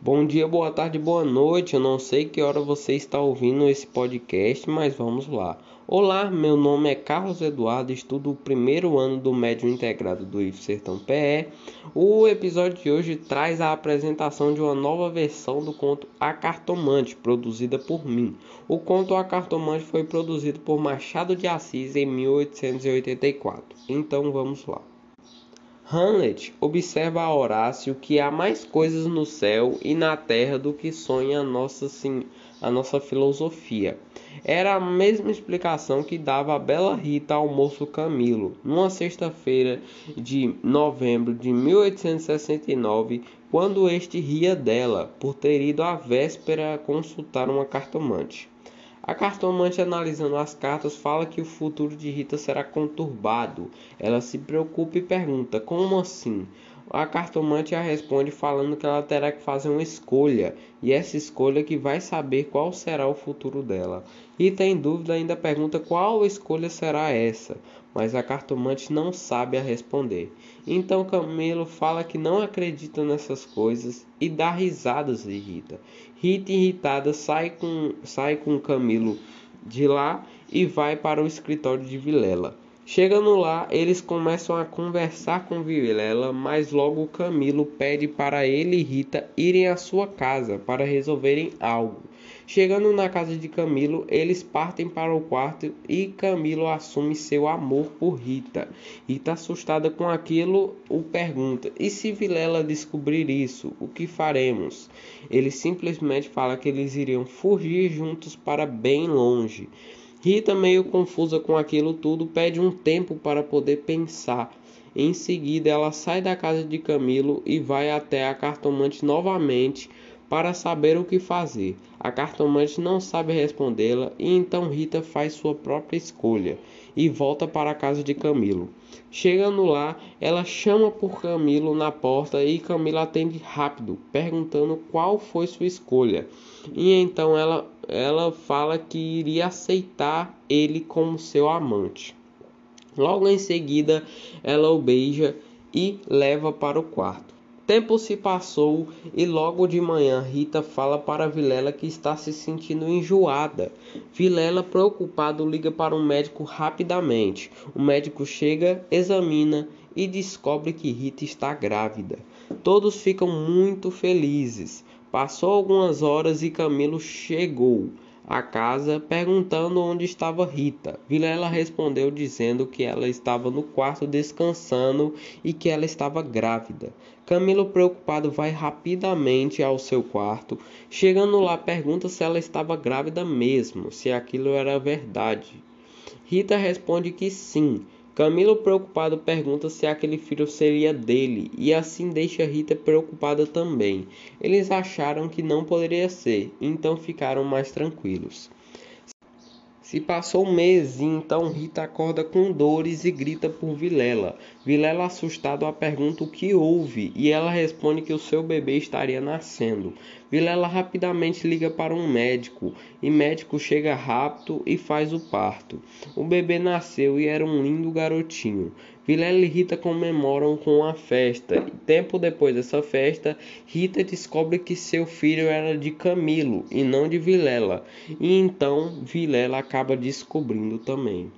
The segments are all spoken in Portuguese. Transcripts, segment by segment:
Bom dia, boa tarde, boa noite. Eu não sei que hora você está ouvindo esse podcast, mas vamos lá. Olá, meu nome é Carlos Eduardo, estudo o primeiro ano do Médio Integrado do IF Sertão PE. O episódio de hoje traz a apresentação de uma nova versão do conto A Cartomante, produzida por mim. O conto A Cartomante foi produzido por Machado de Assis em 1884. Então vamos lá. Hamlet observa a Horácio que há mais coisas no céu e na terra do que sonha a nossa, sim, a nossa filosofia. Era a mesma explicação que dava a bela Rita ao moço Camilo, numa sexta-feira de novembro de 1869, quando este ria dela por ter ido à véspera consultar uma cartomante. A cartomante, analisando as cartas, fala que o futuro de Rita será conturbado. Ela se preocupa e pergunta: Como assim? A cartomante a responde falando que ela terá que fazer uma escolha, e essa escolha que vai saber qual será o futuro dela. Rita, em dúvida, ainda pergunta qual escolha será essa, mas a cartomante não sabe a responder. Então Camilo fala que não acredita nessas coisas e dá risadas de Rita. Rita, irritada, sai com, sai com Camilo de lá e vai para o escritório de Vilela. Chegando lá, eles começam a conversar com Vilela, mas logo Camilo pede para ele e Rita irem à sua casa para resolverem algo. Chegando na casa de Camilo, eles partem para o quarto e Camilo assume seu amor por Rita. Rita, assustada com aquilo, o pergunta: E se Vilela descobrir isso, o que faremos? Ele simplesmente fala que eles iriam fugir juntos para bem longe. Rita, meio confusa com aquilo tudo, pede um tempo para poder pensar. Em seguida, ela sai da casa de Camilo e vai até a cartomante novamente para saber o que fazer. A cartomante não sabe respondê-la e então Rita faz sua própria escolha e volta para a casa de Camilo. Chegando lá, ela chama por Camilo na porta e Camilo atende rápido, perguntando qual foi sua escolha. E então ela, ela fala que iria aceitar ele como seu amante. Logo em seguida, ela o beija e leva para o quarto. Tempo se passou e logo de manhã Rita fala para Vilela que está se sentindo enjoada. Vilela, preocupado, liga para um médico rapidamente. O médico chega, examina e descobre que Rita está grávida. Todos ficam muito felizes. Passou algumas horas e Camilo chegou à casa perguntando onde estava Rita. Vilela respondeu dizendo que ela estava no quarto descansando e que ela estava grávida. Camilo, preocupado, vai rapidamente ao seu quarto. Chegando lá, pergunta se ela estava grávida mesmo, se aquilo era verdade. Rita responde que sim. Camilo, preocupado, pergunta se aquele filho seria dele e assim deixa Rita preocupada também. Eles acharam que não poderia ser, então ficaram mais tranquilos. Se passou um mês então Rita acorda com dores e grita por Vilela. Vilela, assustado, a pergunta o que houve e ela responde que o seu bebê estaria nascendo. Vilela rapidamente liga para um médico e médico chega rápido e faz o parto. O bebê nasceu e era um lindo garotinho. Vilela e Rita comemoram com uma festa. Tempo depois dessa festa, Rita descobre que seu filho era de Camilo e não de Vilela. E então Vilela acaba descobrindo também.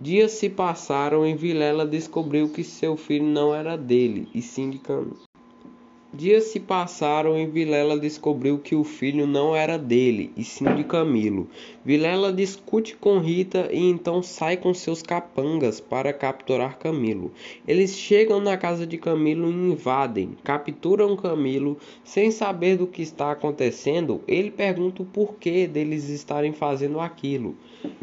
Dias se passaram e Vilela descobriu que seu filho não era dele, e sim de Camilo. Dias se passaram e Vilela descobriu que o filho não era dele, e sim de Camilo. Vilela discute com Rita e então sai com seus capangas para capturar Camilo. Eles chegam na casa de Camilo e invadem, capturam Camilo. Sem saber do que está acontecendo, ele pergunta o porquê deles estarem fazendo aquilo.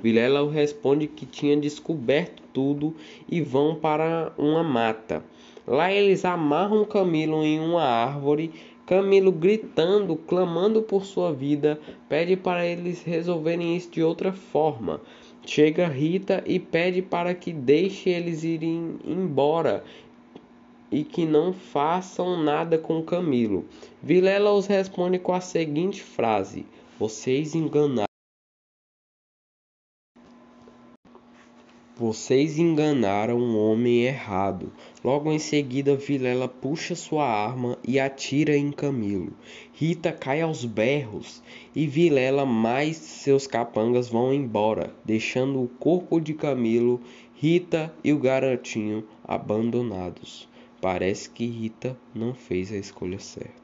Vilela responde que tinha descoberto tudo e vão para uma mata. Lá eles amarram Camilo em uma árvore. Camilo, gritando, clamando por sua vida, pede para eles resolverem isso de outra forma. Chega Rita e pede para que deixe eles irem embora e que não façam nada com Camilo. Vilela os responde com a seguinte frase: Vocês enganaram. Vocês enganaram um homem errado. Logo em seguida, Vilela puxa sua arma e atira em Camilo. Rita cai aos berros e Vilela mais seus capangas vão embora, deixando o corpo de Camilo, Rita e o garotinho abandonados. Parece que Rita não fez a escolha certa.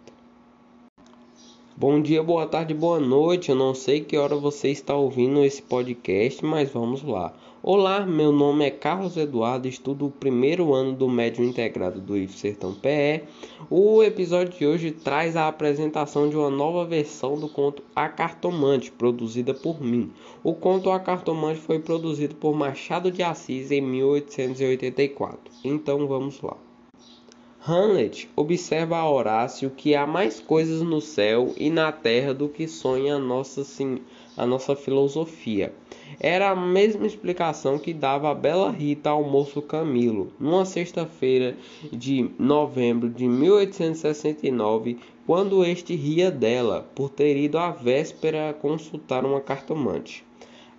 Bom dia, boa tarde, boa noite. Eu não sei que hora você está ouvindo esse podcast, mas vamos lá. Olá, meu nome é Carlos Eduardo, estudo o primeiro ano do médio integrado do IF Sertão PE. O episódio de hoje traz a apresentação de uma nova versão do conto A Cartomante, produzida por mim. O conto A Cartomante foi produzido por Machado de Assis em 1884. Então vamos lá. Hamlet observa a Horácio que há mais coisas no céu e na terra do que sonha nossa, sim, a nossa filosofia. Era a mesma explicação que dava a bela Rita ao moço Camilo, numa sexta-feira de novembro de 1869, quando este ria dela por ter ido à véspera consultar uma cartomante.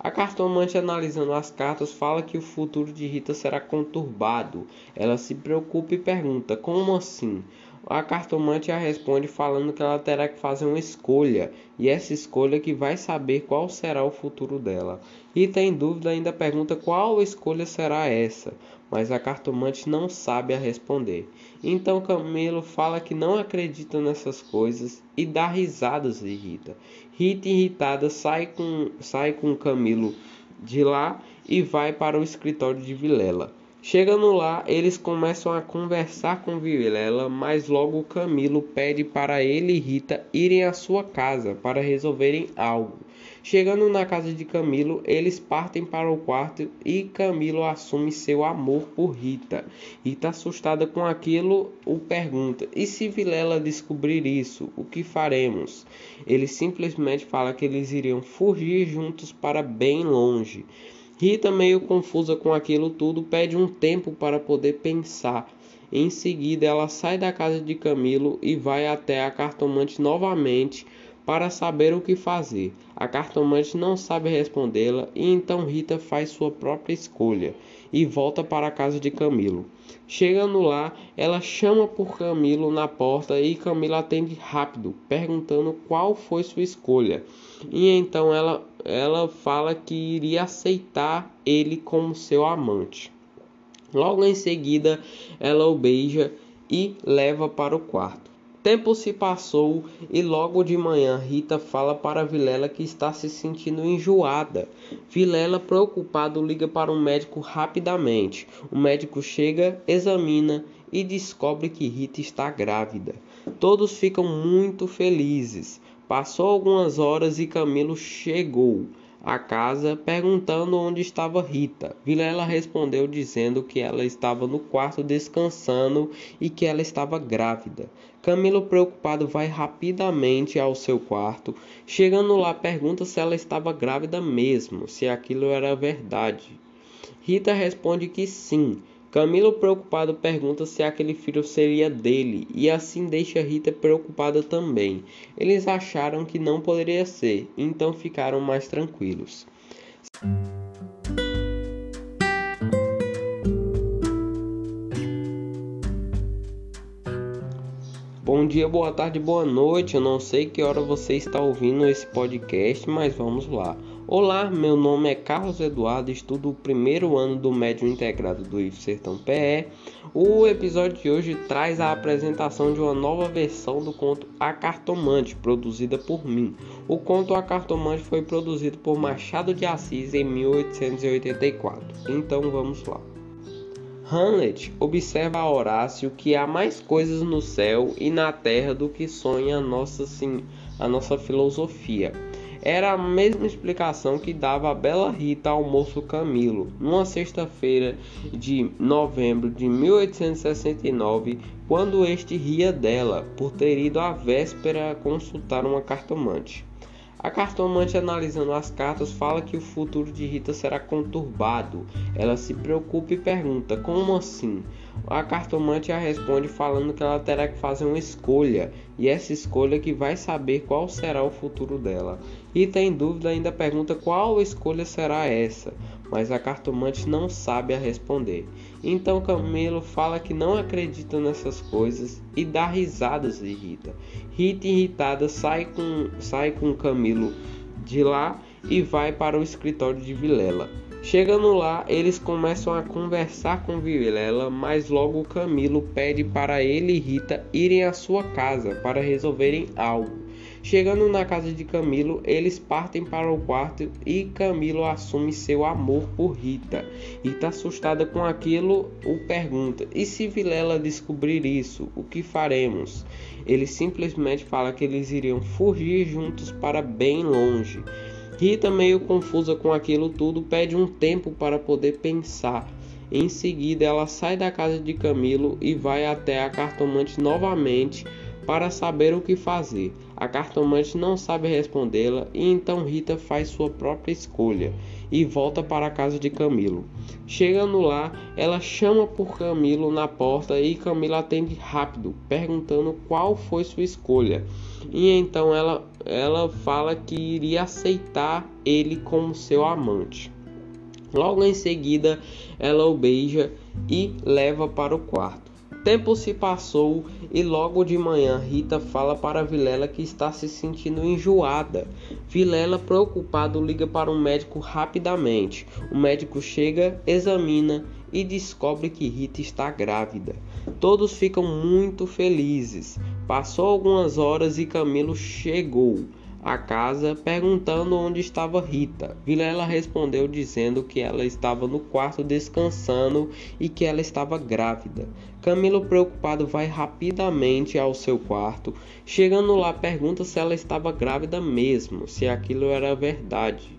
A cartomante, analisando as cartas, fala que o futuro de Rita será conturbado. Ela se preocupa e pergunta: Como assim? A cartomante a responde falando que ela terá que fazer uma escolha, e essa escolha que vai saber qual será o futuro dela. Rita, em dúvida, ainda pergunta qual escolha será essa, mas a cartomante não sabe a responder. Então Camilo fala que não acredita nessas coisas e dá risadas de Rita. Rita, irritada, sai com, sai com Camilo de lá e vai para o escritório de Vilela. Chegando lá, eles começam a conversar com Vilela, mas logo Camilo pede para ele e Rita irem à sua casa para resolverem algo. Chegando na casa de Camilo, eles partem para o quarto e Camilo assume seu amor por Rita. Rita, assustada com aquilo, o pergunta: E se Vilela descobrir isso, o que faremos? Ele simplesmente fala que eles iriam fugir juntos para bem longe. Rita, meio confusa com aquilo tudo, pede um tempo para poder pensar. Em seguida, ela sai da casa de Camilo e vai até a cartomante novamente para saber o que fazer. A cartomante não sabe respondê-la e então Rita faz sua própria escolha e volta para a casa de Camilo. Chegando lá, ela chama por Camilo na porta e Camilo atende rápido, perguntando qual foi sua escolha. E então ela, ela fala que iria aceitar ele como seu amante. Logo em seguida, ela o beija e leva para o quarto. Tempo se passou e logo de manhã Rita fala para Vilela que está se sentindo enjoada. Vilela, preocupado, liga para um médico rapidamente. O médico chega, examina e descobre que Rita está grávida. Todos ficam muito felizes. Passou algumas horas e Camilo chegou à casa perguntando onde estava Rita. Vilela respondeu dizendo que ela estava no quarto descansando e que ela estava grávida. Camilo, preocupado, vai rapidamente ao seu quarto. Chegando lá, pergunta se ela estava grávida mesmo, se aquilo era verdade. Rita responde que sim. Camilo, preocupado, pergunta se aquele filho seria dele e assim deixa Rita preocupada também. Eles acharam que não poderia ser, então ficaram mais tranquilos. Bom dia, boa tarde, boa noite. Eu não sei que hora você está ouvindo esse podcast, mas vamos lá. Olá, meu nome é Carlos Eduardo, estudo o primeiro ano do médio integrado do IF Sertão PE. O episódio de hoje traz a apresentação de uma nova versão do conto A Cartomante, produzida por mim. O conto A Cartomante foi produzido por Machado de Assis em 1884. Então vamos lá. Hamlet observa a Horácio que há mais coisas no céu e na terra do que sonha a nossa, sim, a nossa filosofia. Era a mesma explicação que dava a bela Rita ao moço Camilo, numa sexta-feira de novembro de 1869, quando este ria dela por ter ido à véspera consultar uma cartomante. A cartomante, analisando as cartas, fala que o futuro de Rita será conturbado. Ela se preocupa e pergunta: Como assim? A cartomante a responde falando que ela terá que fazer uma escolha, e essa escolha que vai saber qual será o futuro dela. Rita, em dúvida, ainda pergunta qual escolha será essa, mas a cartomante não sabe a responder. Então Camilo fala que não acredita nessas coisas e dá risadas de Rita. Rita irritada sai com, sai com Camilo de lá e vai para o escritório de Vilela. Chegando lá, eles começam a conversar com Vilela, mas logo Camilo pede para ele e Rita irem à sua casa para resolverem algo. Chegando na casa de Camilo, eles partem para o quarto e Camilo assume seu amor por Rita. Rita, assustada com aquilo, o pergunta: E se Vilela descobrir isso, o que faremos? Ele simplesmente fala que eles iriam fugir juntos para bem longe. Rita, meio confusa com aquilo tudo, pede um tempo para poder pensar. Em seguida, ela sai da casa de Camilo e vai até a cartomante novamente para saber o que fazer. A cartomante não sabe respondê-la e então Rita faz sua própria escolha e volta para a casa de Camilo. Chegando lá, ela chama por Camilo na porta e Camilo atende rápido, perguntando qual foi sua escolha. E então ela, ela fala que iria aceitar ele como seu amante. Logo em seguida, ela o beija e leva para o quarto. Tempo se passou e logo de manhã Rita fala para Vilela que está se sentindo enjoada. Vilela, preocupado, liga para um médico rapidamente. O médico chega, examina e descobre que Rita está grávida. Todos ficam muito felizes. Passou algumas horas e Camilo chegou a casa perguntando onde estava Rita. Vilela respondeu dizendo que ela estava no quarto descansando e que ela estava grávida. Camilo, preocupado, vai rapidamente ao seu quarto. Chegando lá, pergunta se ela estava grávida mesmo, se aquilo era verdade.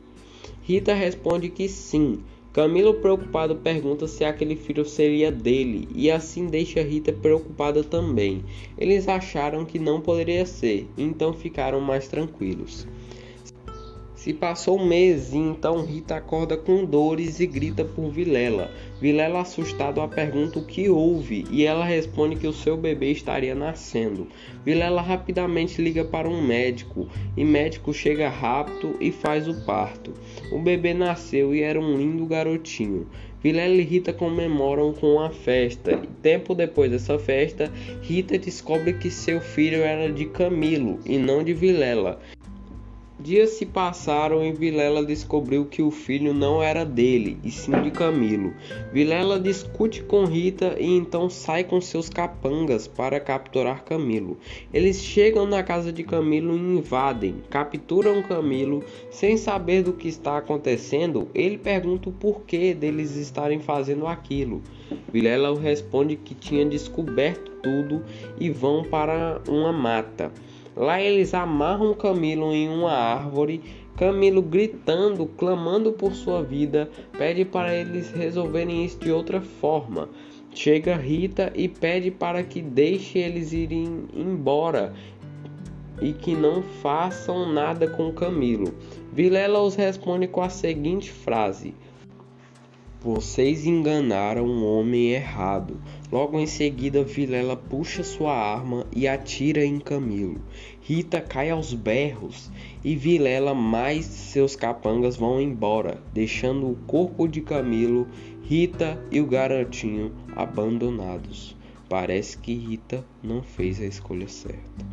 Rita responde que sim. Camilo, preocupado, pergunta se aquele filho seria dele e assim deixa Rita preocupada também. Eles acharam que não poderia ser, então ficaram mais tranquilos. Se passou um mês então Rita acorda com dores e grita por Vilela. Vilela, assustado, a pergunta o que houve e ela responde que o seu bebê estaria nascendo. Vilela rapidamente liga para um médico e médico chega rápido e faz o parto. O bebê nasceu e era um lindo garotinho. Vilela e Rita comemoram com uma festa. Tempo depois dessa festa, Rita descobre que seu filho era de Camilo e não de Vilela. Dias se passaram e Vilela descobriu que o filho não era dele, e sim de Camilo. Vilela discute com Rita e então sai com seus capangas para capturar Camilo. Eles chegam na casa de Camilo e invadem, capturam Camilo. Sem saber do que está acontecendo, ele pergunta o porquê deles estarem fazendo aquilo. Vilela responde que tinha descoberto tudo e vão para uma mata. Lá eles amarram Camilo em uma árvore. Camilo, gritando, clamando por sua vida, pede para eles resolverem isso de outra forma. Chega Rita e pede para que deixe eles irem embora e que não façam nada com Camilo. Vilela os responde com a seguinte frase: vocês enganaram um homem errado. Logo em seguida, Vilela puxa sua arma e atira em Camilo. Rita cai aos berros e Vilela mais seus capangas vão embora, deixando o corpo de Camilo, Rita e o garotinho abandonados. Parece que Rita não fez a escolha certa.